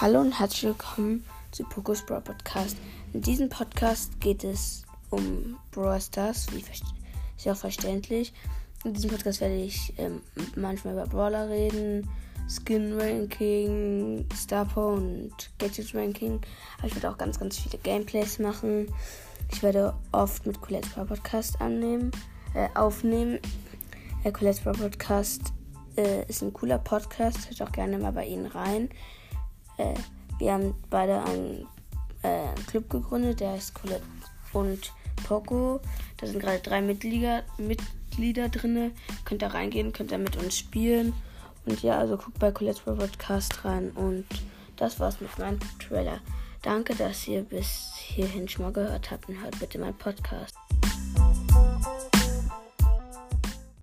Hallo und herzlich willkommen zu Pokus Brawl Podcast. In diesem Podcast geht es um Brawl Stars, wie ist auch verständlich. In diesem Podcast werde ich ähm, manchmal über Brawler reden, Skin Ranking, Star Power und Gadget Ranking. Aber ich werde auch ganz, ganz viele Gameplays machen. Ich werde oft mit Colette's Brawl Podcast annehmen, äh, aufnehmen. Äh, Colette's Brawl Podcast äh, ist ein cooler Podcast. Hört auch gerne mal bei Ihnen rein. Äh, wir haben beide einen, äh, Club gegründet, der heißt Colette und Poco. Da sind gerade drei Mitglieder, Mitglieder drin. Könnt da reingehen, könnt da mit uns spielen. Und ja, also guckt bei Colette's Podcast rein. Und das war's mit meinem Trailer. Danke, dass ihr bis hierhin schon mal gehört habt und hört bitte meinen Podcast.